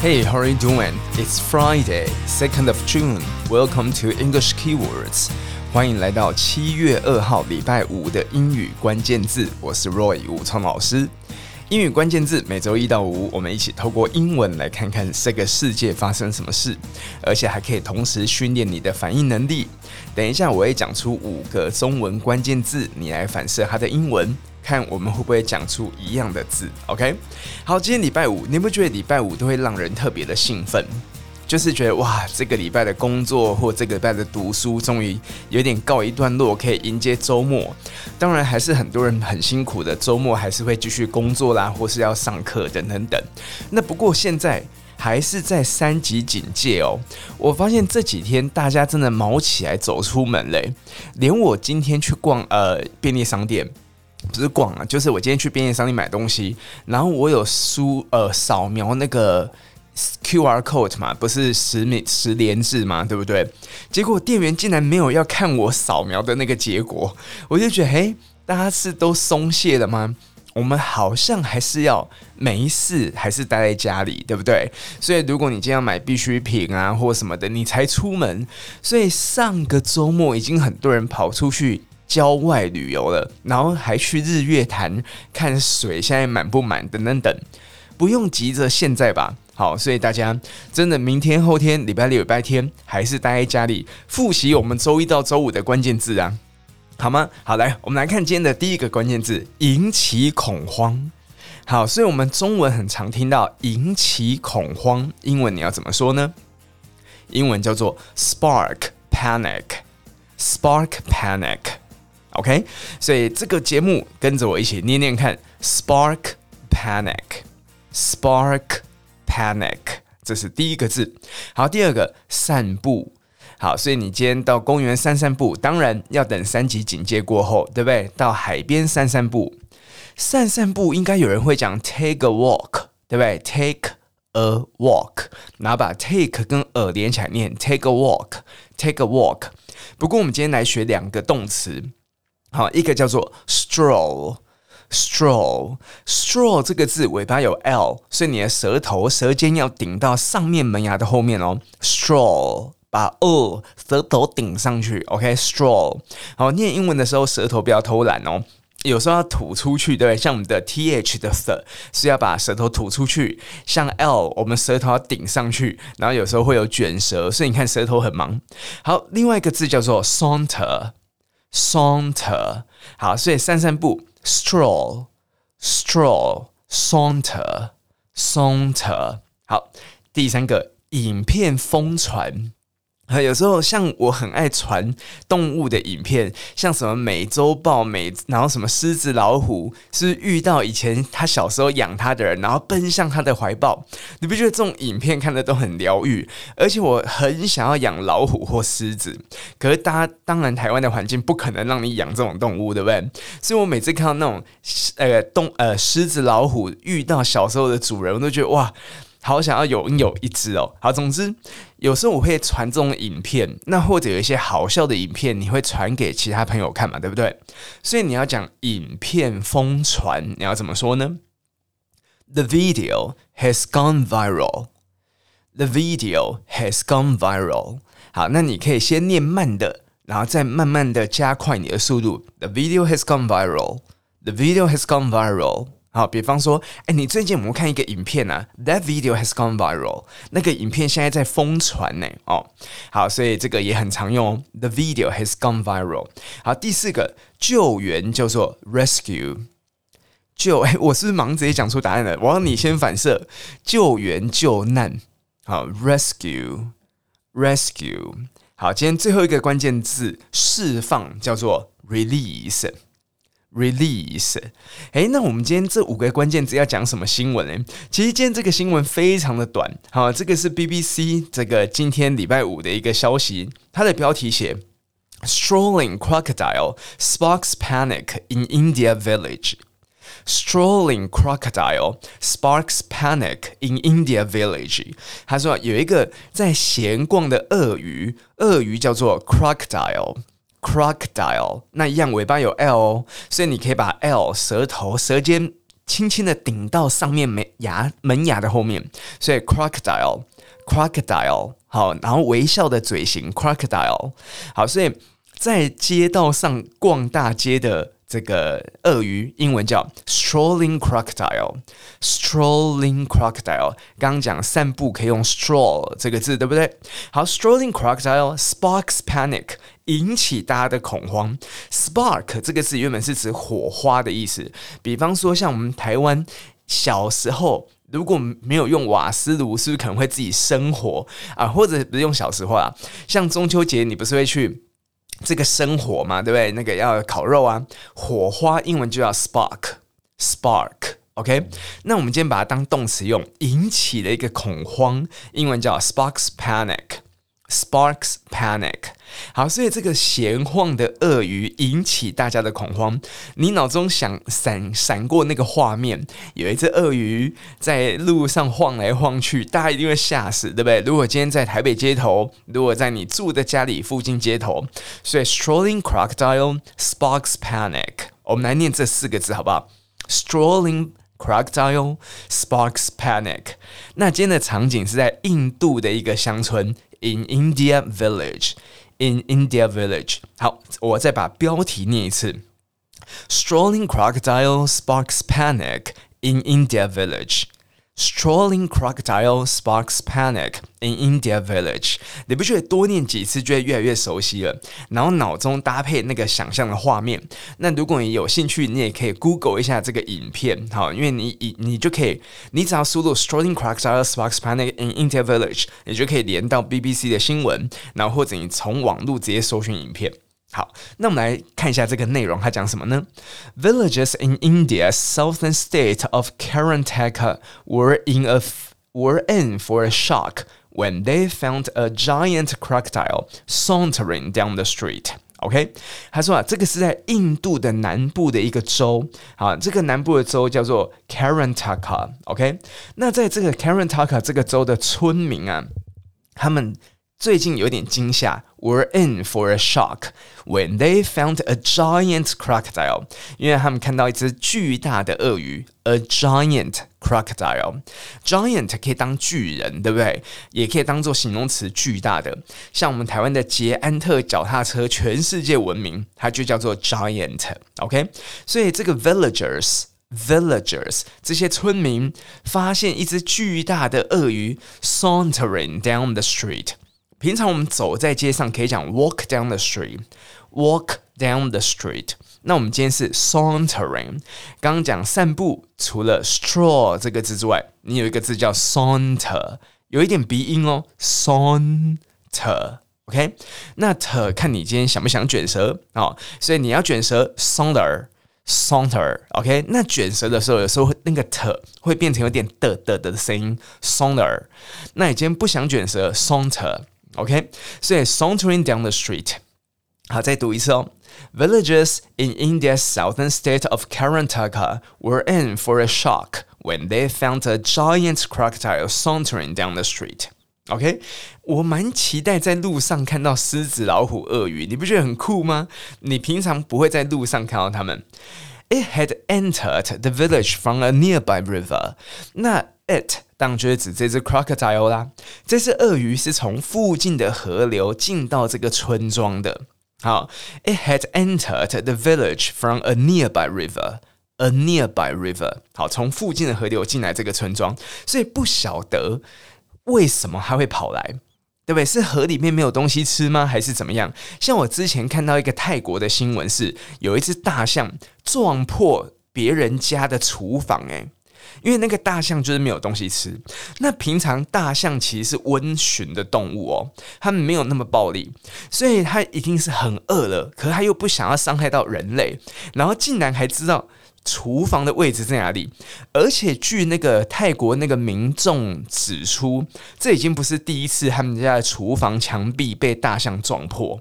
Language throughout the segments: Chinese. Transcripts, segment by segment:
Hey, how are you doing? It's Friday, second of June. Welcome to English Keywords. 欢迎来到七月二号礼拜五的英语关键字。我是 Roy 武聪老师。英语关键字每周一到五，我们一起透过英文来看看这个世界发生什么事，而且还可以同时训练你的反应能力。等一下我会讲出五个中文关键字，你来反射它的英文。看我们会不会讲出一样的字，OK？好，今天礼拜五，你不觉得礼拜五都会让人特别的兴奋？就是觉得哇，这个礼拜的工作或这个礼拜的读书终于有点告一段落，可以迎接周末。当然，还是很多人很辛苦的，周末还是会继续工作啦，或是要上课等等等。那不过现在还是在三级警戒哦。我发现这几天大家真的卯起来走出门嘞，连我今天去逛呃便利商店。不是逛啊，就是我今天去便利商店买东西，然后我有输呃扫描那个 QR code 嘛，不是实名十连制嘛，对不对？结果店员竟然没有要看我扫描的那个结果，我就觉得，嘿，大家是都松懈了吗？我们好像还是要没事，还是待在家里，对不对？所以如果你今天要买必需品啊或什么的，你才出门。所以上个周末已经很多人跑出去。郊外旅游了，然后还去日月潭看水，现在满不满？等等等，不用急着现在吧。好，所以大家真的明天、后天、礼拜六、礼拜天，还是待在家里复习我们周一到周五的关键字啊，好吗？好，来，我们来看今天的第一个关键字：引起恐慌。好，所以我们中文很常听到引起恐慌，英文你要怎么说呢？英文叫做 spark panic，spark panic。OK，所以这个节目跟着我一起念念看，spark panic，spark panic，这是第一个字。好，第二个散步。好，所以你今天到公园散散步，当然要等三级警戒过后，对不对？到海边散散步，散散步应该有人会讲 take a walk，对不对？take a walk，然后把 take 跟 a 连起来念，take a walk，take a walk。不过我们今天来学两个动词。好，一个叫做 stroll，stroll，stroll 这个字尾巴有 l，所以你的舌头舌尖要顶到上面门牙的后面哦。stroll，把 o 舌头顶上去，OK，stroll。好，念英文的时候舌头不要偷懒哦，有时候要吐出去，对不对？像我们的 th 的 th 是要把舌头吐出去，像 l 我们舌头要顶上去，然后有时候会有卷舌，所以你看舌头很忙。好，另外一个字叫做 saunter。Saunter，好，所以散散步，stroll，stroll，saunter，saunter，好，第三个，影片疯传。有时候像我很爱传动物的影片，像什么美洲豹、美，然后什么狮子、老虎，是不是遇到以前他小时候养他的人，然后奔向他的怀抱？你不觉得这种影片看的都很疗愈？而且我很想要养老虎或狮子，可是大家当然台湾的环境不可能让你养这种动物，对不对？所以我每次看到那种呃动呃狮子、老虎遇到小时候的主人，我都觉得哇。好想要拥有一只哦！好，总之有时候我会传这种影片，那或者有一些好笑的影片，你会传给其他朋友看嘛，对不对？所以你要讲影片疯传，你要怎么说呢？The video has gone viral. The video has gone viral. 好，那你可以先念慢的，然后再慢慢的加快你的速度。The video has gone viral. The video has gone viral. 好，比方说，哎，你最近有没有看一个影片啊？That video has gone viral。那个影片现在在疯传呢。哦，好，所以这个也很常用。The video has gone viral。好，第四个救援叫做 rescue。救，哎，我是不是忙直接讲出答案了？我让你先反射。救援救难。好，rescue，rescue。好，今天最后一个关键字释放叫做 release。Release，诶，那我们今天这五个关键字要讲什么新闻呢？其实今天这个新闻非常的短，好，这个是 BBC 这个今天礼拜五的一个消息，它的标题写 “Strolling crocodile sparks panic in India village”。Strolling crocodile sparks panic in India village。他说有一个在闲逛的鳄鱼，鳄鱼叫做 crocodile。 Crocodile，那一样尾巴有 l 哦，所以你可以把 l 舌头舌尖轻轻的顶到上面门牙门牙的后面，所以 crocodile crocodile 好，然后微笑的嘴型 crocodile 好，所以在街道上逛大街的。这个鳄鱼英文叫 strolling crocodile，strolling crocodile。刚刚讲散步可以用 stroll 这个字，对不对？好，strolling crocodile sparks panic，引起大家的恐慌。spark 这个字原本是指火花的意思，比方说像我们台湾小时候如果没有用瓦斯炉，是不是可能会自己生火啊？或者不用小时候啊，像中秋节你不是会去？这个生火嘛，对不对？那个要烤肉啊，火花英文就叫 spark，spark，OK？那我们今天把它当动词用，引起了一个恐慌，英文叫 sparks panic。Sparks panic，好，所以这个闲晃的鳄鱼引起大家的恐慌。你脑中想闪闪过那个画面，有一只鳄鱼在路上晃来晃去，大家一定会吓死，对不对？如果今天在台北街头，如果在你住的家里附近街头，所以 strolling crocodile sparks panic。我们来念这四个字好不好？Strolling crocodile sparks panic。那今天的场景是在印度的一个乡村。In India village, in India village。好，我再把标题念一次：Strolling crocodile sparks panic in India village。 Strolling crocodile sparks panic in India village。你不觉得多念几次就会越来越熟悉了？然后脑中搭配那个想象的画面。那如果你有兴趣，你也可以 Google 一下这个影片，好，因为你你你就可以，你只要输入 Strolling crocodile sparks panic in India village，你就可以连到 BBC 的新闻，然后或者你从网络直接搜寻影片。好，那我们来看一下这个内容，它讲什么呢？Villagers in India's southern state of Karnataka were in a were in for a shock when they found a giant crocodile sauntering down the street. OK，他说啊，这个是在印度的南部的一个州，好，这个南部的州叫做 Karnataka。OK，那在这个 Karnataka 这个州的村民啊，他们。 最近有点惊吓，were in for a shock when they found a giant crocodile，因为他们看到一只巨大的鳄鱼，a giant crocodile，giant 可以当巨人，对不对？也可以当做形容词，巨大的。像我们台湾的捷安特脚踏车，全世界闻名，它就叫做 giant，OK？所以这个 villagers，villagers 这些村民发现一只巨大的鳄鱼 sauntering down the street。 平常我们走在街上可以讲 walk down the street，walk down the street。那我们今天是 sauntering。刚刚讲散步，除了 stroll 这个字之外，你有一个字叫 saunter，有一点鼻音哦，saunter。OK，那 t 看你今天想不想卷舌哦，所以你要卷舌 saunter，saunter。OK，那卷舌的时候，有时候那个 t 会变成有点的的的声音 saunter。那你今天不想卷舌 saunter。OK，所以 sauntering down the street，好，再读一次哦。Villagers in India's southern state of Karnataka were in for a shock when they found a giant crocodile sauntering down the street. OK，我蛮期待在路上看到狮子、老虎、鳄鱼，你不觉得很酷吗？你平常不会在路上看到它们。It had entered the village from a nearby river。那 it 当然就是指这只 crocodile 啦。这只鳄鱼是从附近的河流进到这个村庄的。好，it had entered the village from a nearby river。a nearby river。好，从附近的河流进来这个村庄，所以不晓得为什么它会跑来，对不对？是河里面没有东西吃吗？还是怎么样？像我之前看到一个泰国的新闻，是有一只大象撞破别人家的厨房，诶。因为那个大象就是没有东西吃。那平常大象其实是温驯的动物哦，它们没有那么暴力，所以它一定是很饿了，可是它又不想要伤害到人类，然后竟然还知道厨房的位置在哪里。而且据那个泰国那个民众指出，这已经不是第一次他们家的厨房墙壁被大象撞破。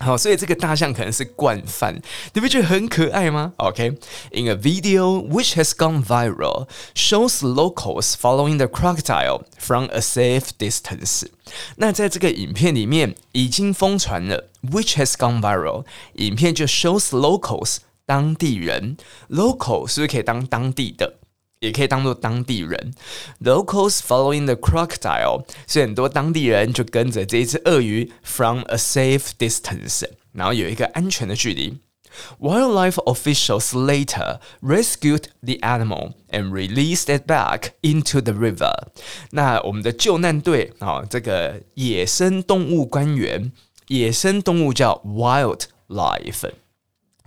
好，所以这个大象可能是惯犯，你不觉得很可爱吗？OK，in、okay? a video which has gone viral shows locals following the crocodile from a safe distance。那在这个影片里面已经疯传了，which has gone viral，影片就 shows locals。 当地人，local 是不是可以当当地的？ 也可以当做当地人，locals following the crocodile，所以很多当地人就跟着这一只鳄鱼 from a safe distance，然后有一个安全的距离。Wildlife officials later rescued the animal and released it back into the river。那我们的救难队啊，这个野生动物官员，野生动物叫 wildlife。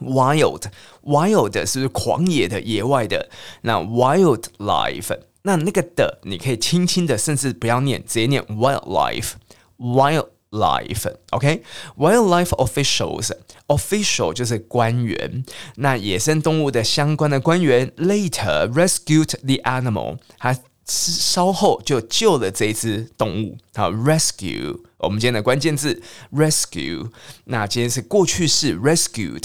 Wild, wild 是不是狂野的、野外的？那 wildlife，那那个的你可以轻轻的，甚至不要念，直接念 wildlife, wildlife。OK，wildlife officials，official 就是官员。那野生动物的相关的官员 later rescued the animal，他稍后就救了这只动物。好，rescue，我们今天的关键字 rescue。那今天是过去式 rescued。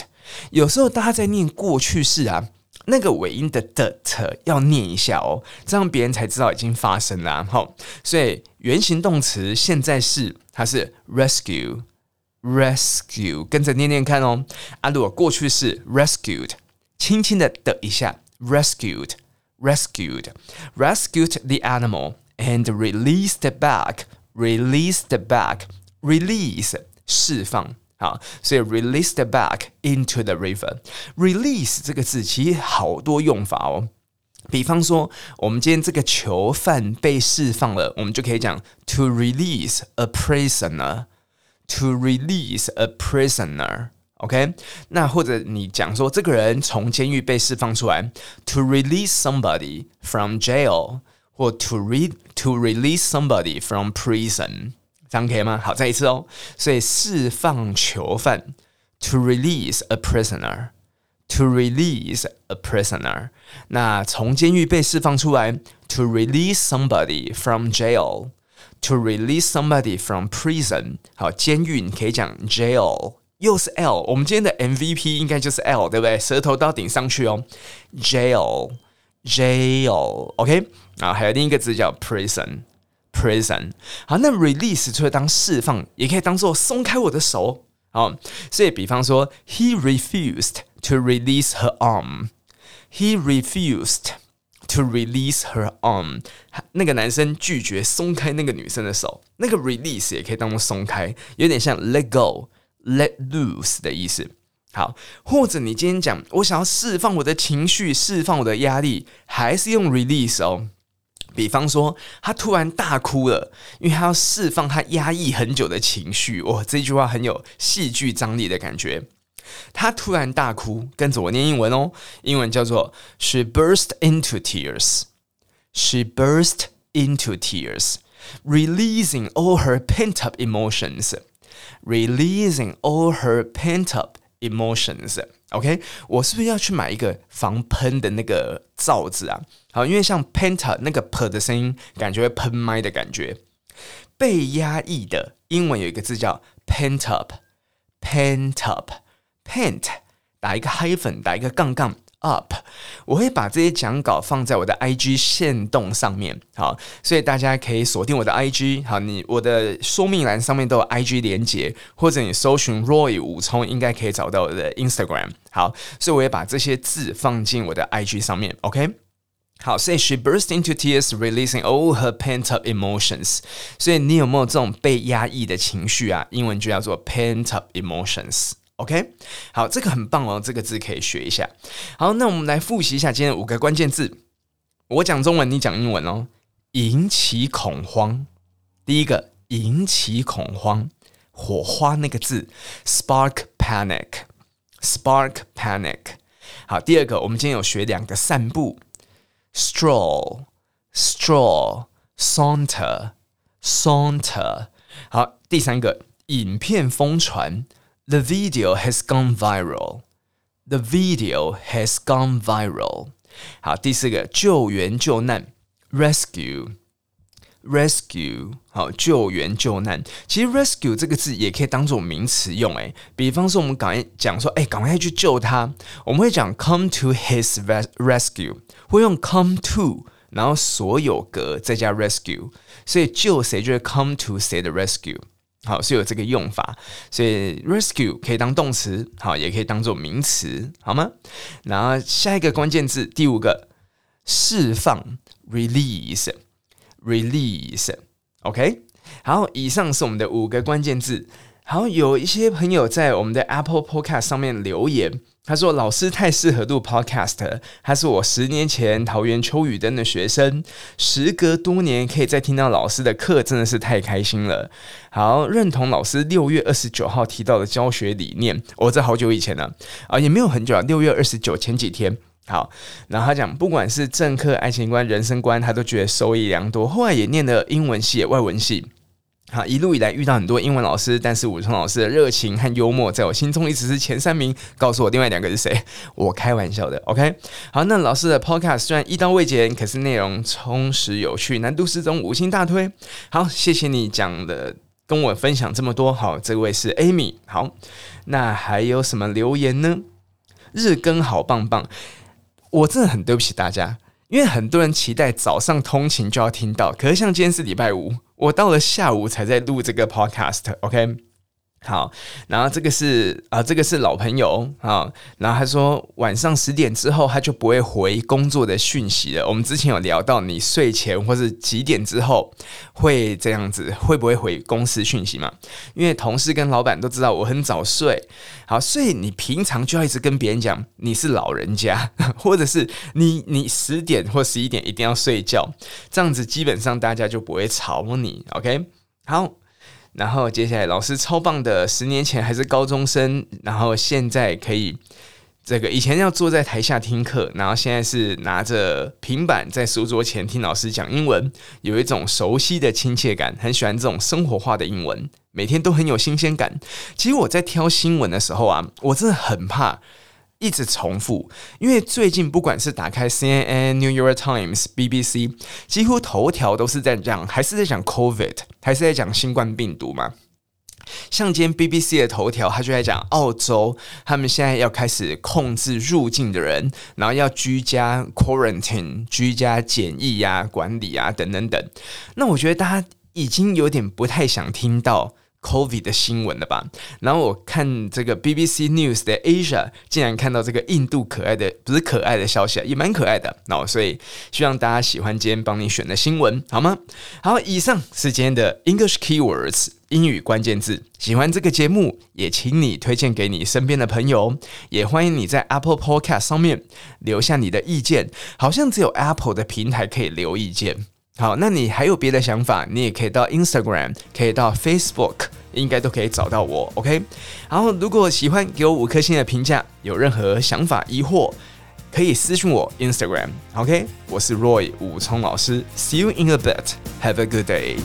有时候大家在念过去式啊，那个尾音的的要念一下哦，这样别人才知道已经发生了。好，所以原形动词现在式它是 rescue，rescue，跟着念念看哦。啊，如果过去式 rescued，轻轻的的一下，rescued，rescued，rescued the animal and released back，released back，release 释放。好，所以 released back into the river。release 这个字其实好多用法哦。比方说，我们今天这个囚犯被释放了，我们就可以讲 to release a prisoner。to release a prisoner。OK，那或者你讲说这个人从监狱被释放出来，to release somebody from jail，或 to re to release somebody from prison。 这样可以吗？好，再一次哦。所以释放囚犯，to release a prisoner，to release a prisoner。那从监狱被释放出来，to release somebody from jail，to release somebody from prison。好，监狱你可以讲 jail，又是 L。我们今天的 MVP 应该就是 L，对不对？舌头到顶上去哦，jail，jail。OK，啊，还有另一个字叫 prison。 Prison，好，那 release 除了当释放，也可以当做松开我的手。好，所以比方说，He refused to release her arm. He refused to release her arm. 那个男生拒绝松开那个女生的手。那个 release 也可以当做松开，有点像 let go, let loose 的意思。好，或者你今天讲，我想要释放我的情绪，释放我的压力，还是用 release 哦。比方说，他突然大哭了，因为他要释放他压抑很久的情绪。哇，这句话很有戏剧张力的感觉。他突然大哭，跟着我念英文哦。英文叫做 She burst into tears. She burst into tears, releasing all her pent-up emotions. Releasing all her pent-up emotions. OK，我是不是要去买一个防喷的那个罩子啊？好，因为像 pent 那个 p 的声音，感觉会喷麦的感觉。被压抑的英文有一个字叫 pent up，pent up，pent 打一个 hyphen，打一个杠杠。up，我会把这些讲稿放在我的 IG 限动上面，好，所以大家可以锁定我的 IG，好，你我的说明栏上面都有 IG 连结，或者你搜寻 Roy 武聪，应该可以找到我的 Instagram，好，所以我也把这些字放进我的 IG 上面，OK，好，所以 she burst into tears, releasing all her pent up emotions，所以你有没有这种被压抑的情绪啊？英文就叫做 pent up emotions。OK，好，这个很棒哦，这个字可以学一下。好，那我们来复习一下今天五个关键字。我讲中文，你讲英文哦。引起恐慌，第一个引起恐慌，火花那个字，spark panic，spark panic。好，第二个，我们今天有学两个散步，stroll，stroll，saunter，saunter。好，第三个，影片疯传。The video has gone viral. The video has gone viral. 好，第四个救援救难，rescue rescue 好，救援救难。其实 rescue 这个字也可以当做名词用，诶，比方说我们赶快讲说，哎，赶快去救他，我们会讲 come to his rescue，会用 come to，然后所有格再加 rescue，所以救谁就是 come to 谁的 rescue。 好，是有这个用法，所以 rescue 可以当动词，好，也可以当做名词，好吗？然后下一个关键字，第五个，释放，release，release，OK，好，以上是我们的五个关键字。好，有一些朋友在我们的 Apple Podcast 上面留言。他说：“老师太适合录 Podcast，他是我十年前桃园秋雨灯的学生，时隔多年可以再听到老师的课，真的是太开心了。好，认同老师六月二十九号提到的教学理念，我、哦、这好久以前了啊，也没有很久啊，六月二十九前几天。好，然后他讲，不管是政客、爱情观、人生观，他都觉得收益良多。后来也念了英文系、外文系。”好，一路以来遇到很多英文老师，但是武松老师的热情和幽默在我心中一直是前三名。告诉我另外两个是谁？我开玩笑的。OK，好，那老师的 Podcast 虽然一刀未剪，可是内容充实有趣，难度适中，五星大推。好，谢谢你讲的，跟我分享这么多。好，这位是 Amy。好，那还有什么留言呢？日更好棒棒，我真的很对不起大家，因为很多人期待早上通勤就要听到，可是像今天是礼拜五。我到了下午才在录这个 podcast，OK？好，然后这个是啊，这个是老朋友啊，然后他说晚上十点之后他就不会回工作的讯息了。我们之前有聊到，你睡前或是几点之后会这样子，会不会回公司讯息嘛？因为同事跟老板都知道我很早睡，好，所以你平常就要一直跟别人讲你是老人家，或者是你你十点或十一点一定要睡觉，这样子基本上大家就不会吵你，OK？好。然后接下来，老师超棒的，十年前还是高中生，然后现在可以这个以前要坐在台下听课，然后现在是拿着平板在书桌前听老师讲英文，有一种熟悉的亲切感，很喜欢这种生活化的英文，每天都很有新鲜感。其实我在挑新闻的时候啊，我真的很怕。一直重复，因为最近不管是打开 CNN、New York Times、BBC，几乎头条都是在讲，还是在讲 COVID，还是在讲新冠病毒嘛。像今天 BBC 的头条，他就在讲澳洲，他们现在要开始控制入境的人，然后要居家 quarantine、居家检疫呀、管理啊等等等。那我觉得大家已经有点不太想听到。COVID 的新闻了吧？然后我看这个 BBC News 的 Asia 竟然看到这个印度可爱的，不是可爱的消息啊，也蛮可爱的。那所以希望大家喜欢今天帮你选的新闻，好吗？好，以上是今天的 English Keywords 英语关键字。喜欢这个节目，也请你推荐给你身边的朋友。也欢迎你在 Apple Podcast 上面留下你的意见。好像只有 Apple 的平台可以留意见。好，那你还有别的想法，你也可以到 Instagram，可以到 Facebook，应该都可以找到我。OK，然后如果喜欢，给我五颗星的评价。有任何想法、疑惑，可以私信我 Instagram。OK，我是 Roy 武聪老师，See you in a bit. Have a good day.